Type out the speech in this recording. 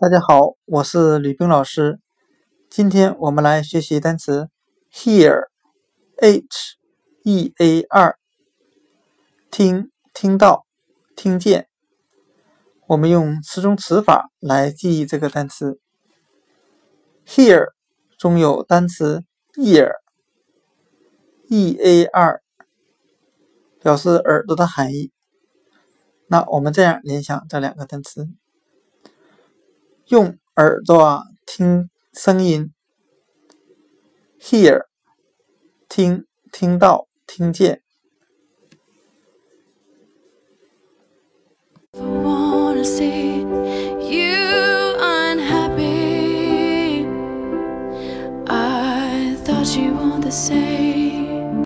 大家好，我是吕冰老师。今天我们来学习单词 hear，h e a r，听、听到、听见。我们用词中词法来记忆这个单词。hear 中有单词 ear，e a r，表示耳朵的含义。那我们这样联想这两个单词。用耳朵听声音，hear，听听到听见。say